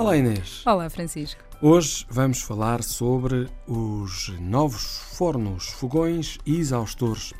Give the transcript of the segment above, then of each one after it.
Olá Inês. Olá Francisco. Hoje vamos falar sobre os novos fornos, fogões e exaustores.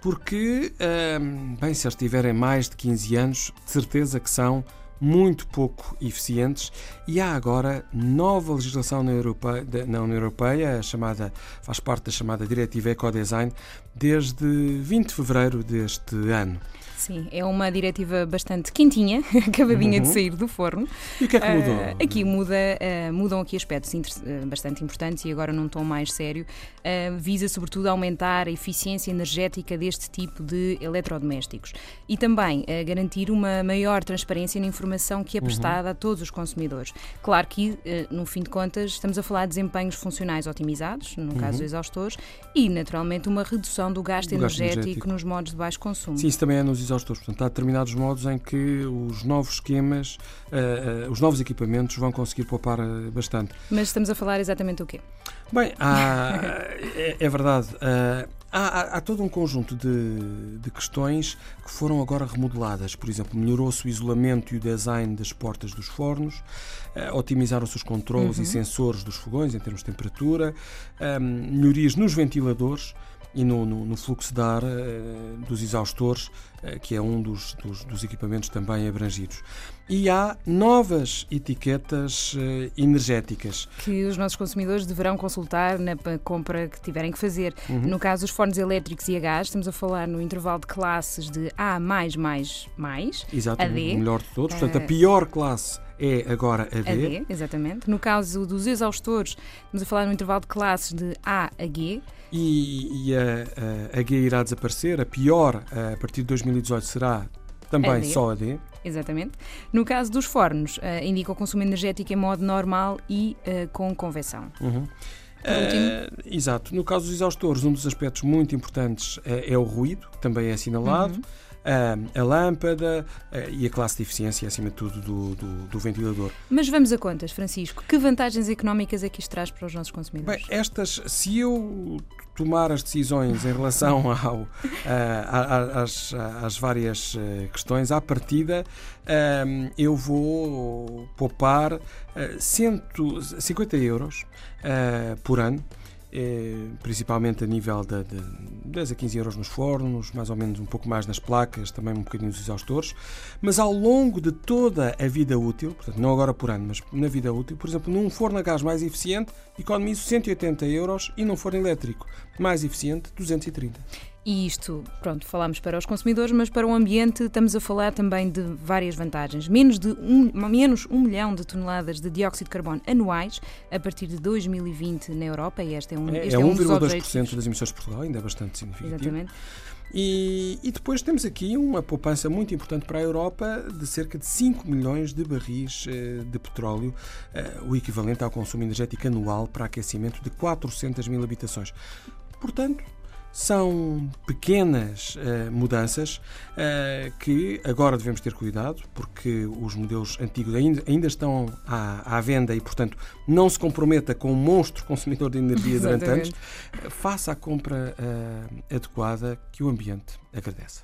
Porque, hum, bem, se eles tiverem mais de 15 anos, de certeza que são muito pouco eficientes e há agora nova legislação na, Europeia, na União Europeia, chamada, faz parte da chamada Diretiva Ecodesign, desde 20 de fevereiro deste ano. Sim, é uma diretiva bastante quentinha, acabadinha uhum. de sair do forno. E o que é que mudou? Uh, aqui muda, uh, mudam aqui aspectos uh, bastante importantes e agora num tom mais sério. visa sobretudo aumentar a eficiência energética deste tipo de eletrodomésticos e também garantir uma maior transparência na informação que é uhum. prestada uhum. a todos os consumidores. Claro que, no fim de contas, estamos a falar de desempenhos funcionais otimizados, no caso uhum. dos exaustores, e naturalmente uma redução do gasto, do energético, gasto energético nos modos de baixo consumo. Sim, isso também é nos exaustores. Portanto, há determinados modos em que os novos esquemas, uh, uh, os novos equipamentos vão conseguir poupar uh, bastante. Mas estamos a falar exatamente o quê? Bem, há, é, é, verdade. Há, há, há, todo um conjunto de, de, questões que foram agora remodeladas. Por exemplo, melhorou-se o isolamento e o design das portas dos fornos, otimizaram-se os controles uhum. e sensores dos fogões em termos de temperatura, melhorias nos ventiladores e no, no, no fluxo de ar uh, dos exaustores, uh, que é um dos, dos, dos, equipamentos também abrangidos. E há novas etiquetas uh, energéticas. Que os nossos consumidores deverão consultar na compra que tiverem que fazer. Uhum. No caso dos fornos elétricos e a gás, estamos a falar no intervalo de classes de A, mais, mais, mais. Exato, a D. o melhor de todos. Portanto, a pior classe é agora a D. A D, exatamente. No caso dos exaustores, estamos a falar no intervalo de classes de A a G e, e a, a, a G irá desaparecer. A pior, a partir de 2018, será também a só a D. Exatamente. No caso dos fornos, uh, indica o consumo energético em modo normal e uh, com convecção. Uhum. Uh, exato. No caso dos exaustores, um dos aspectos muito importantes é, é o ruído, que também é assinalado. Uhum a, a lâmpada e a classe de eficiência, acima de tudo, do, do, do, ventilador. Mas vamos a contas, Francisco. Que vantagens económicas é que isto traz para os nossos consumidores? Bem, estas, se eu tomar as decisões em relação ao, às, às, várias eh, questões, à partida, ehm, eu vou poupar 150 eh, euros eh, por ano principalmente a nível de, de 10 a 15 euros nos fornos, mais ou menos um pouco mais nas placas, também um bocadinho nos exaustores, mas ao longo de toda a vida útil, portanto não agora por ano, mas na vida útil, por exemplo, num forno a gás mais eficiente, economizo 180 euros e num forno elétrico mais eficiente, 230. E isto, pronto, falamos para os consumidores, mas para o ambiente estamos a falar também de várias vantagens. Menos de um, menos um milhão de toneladas de dióxido de carbono anuais a partir de 2020 na Europa, e este é um, é, este é, é um 1,2% das emissões de Portugal, ainda é bastante significativo. Exatamente. E, e, depois temos aqui uma poupança muito importante para a Europa de cerca de 5 milhões de barris eh, de petróleo, eh, o equivalente ao consumo energético anual para aquecimento de 400 mil habitações. Portanto, são pequenas uh, mudanças uh, que agora devemos ter cuidado, porque os modelos antigos ainda, ainda estão à, à, venda e, portanto, não se comprometa com um monstro consumidor de energia durante anos. Faça a compra uh, adequada que o ambiente agradece.